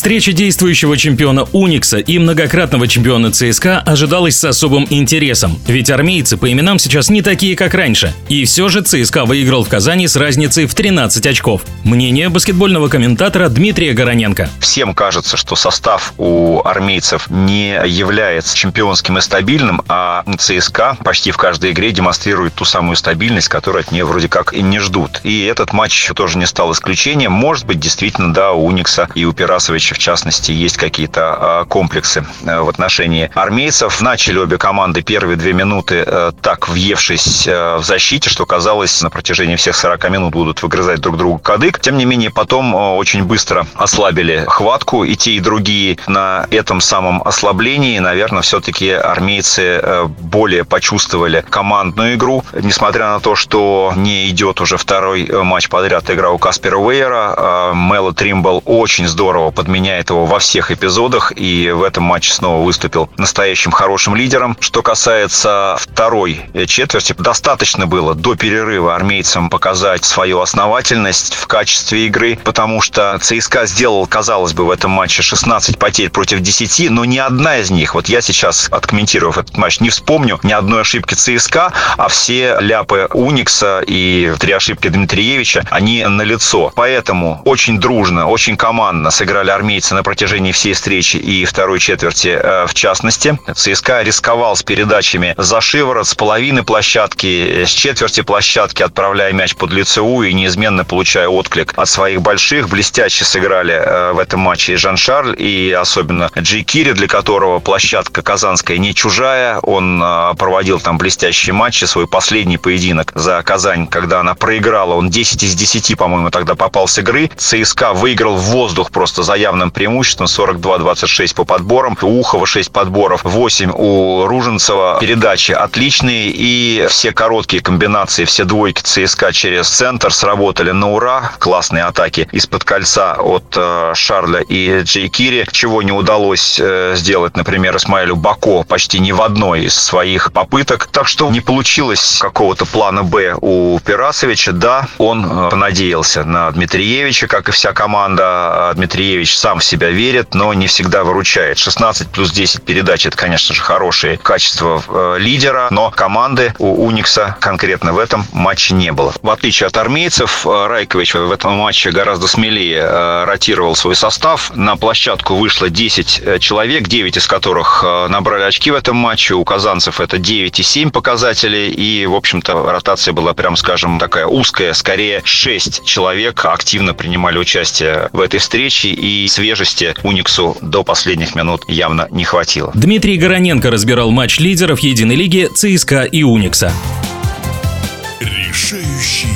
Встреча действующего чемпиона Уникса и многократного чемпиона ЦСКА ожидалась с особым интересом, ведь армейцы по именам сейчас не такие, как раньше. И все же ЦСКА выиграл в Казани с разницей в 13 очков. Мнение баскетбольного комментатора Дмитрия Гороненко. Всем кажется, что состав у армейцев не является чемпионским и стабильным, а ЦСКА почти в каждой игре демонстрирует ту самую стабильность, которую от нее вроде как и не ждут. И этот матч тоже не стал исключением. Может быть, действительно, да, у Уникса и у Пирасовича в частности, есть какие-то а, комплексы э, в отношении армейцев. Начали обе команды первые две минуты э, так въевшись э, в защите, что казалось, на протяжении всех 40 минут будут выгрызать друг другу кадык. Тем не менее, потом очень быстро ослабили хватку и те, и другие. На этом самом ослаблении, наверное, все-таки армейцы более почувствовали командную игру, несмотря на то, что не идет уже второй матч подряд игра у Каспера Уэйера. Мело Тримбл очень здорово под подменяет его во всех эпизодах и в этом матче снова выступил настоящим хорошим лидером. Что касается второй четверти, достаточно было до перерыва армейцам показать свою основательность в качестве игры, потому что ЦСКА сделал, казалось бы, в этом матче 16 потерь против 10, но ни одна из них, вот я сейчас, откомментировав этот матч, не вспомню ни одной ошибки ЦСКА, а все ляпы Уникса и три ошибки Дмитриевича, они на лицо. Поэтому очень дружно, очень командно сыграли армейцы на протяжении всей встречи и второй четверти э, в частности. ЦСКА рисковал с передачами за шиворот, с половины площадки, с четверти площадки, отправляя мяч под лицевую и неизменно получая отклик от своих больших. Блестяще сыграли э, в этом матче и Жан-Шарль, и особенно Джей Кири, для которого площадка казанская не чужая. Он э, проводил там блестящие матчи, свой последний поединок за Казань, когда она проиграла. Он 10 из 10, по-моему, тогда попал с игры. ЦСКА выиграл в воздух просто за явным преимуществом 42-26 по подборам. У Ухова 6 подборов, 8 у Руженцева. Передачи отличные и все короткие комбинации, все двойки ЦСКА через центр сработали на ура. Классные атаки из-под кольца от э, Шарля и Джей Кири, чего не удалось э, сделать, например, Исмаилю Бако почти ни в одной из своих попыток. Так что не получилось какого-то плана Б у Пирасовича. Да, он э, понадеялся на Дмитриевича, как и вся команда. А Дмитриевич сам в себя верит, но не всегда выручает. 16 плюс 10 передач – это, конечно же, хорошие качества э, лидера, но команды у Уникса конкретно в этом матче не было. В отличие от армейцев, э, Райкович в этом матче гораздо смелее э, ротировал свой состав. На площадку вышло 10 человек, 9 из которых набрали очки в этом матче. У казанцев это 9 и 7 показателей. И, в общем-то, ротация была, прям скажем, такая узкая. Скорее, 6 человек активно принимали участие в этой встрече. И свежести Униксу до последних минут явно не хватило. Дмитрий Гороненко разбирал матч лидеров Единой лиги ЦСКА и Уникса. Решающий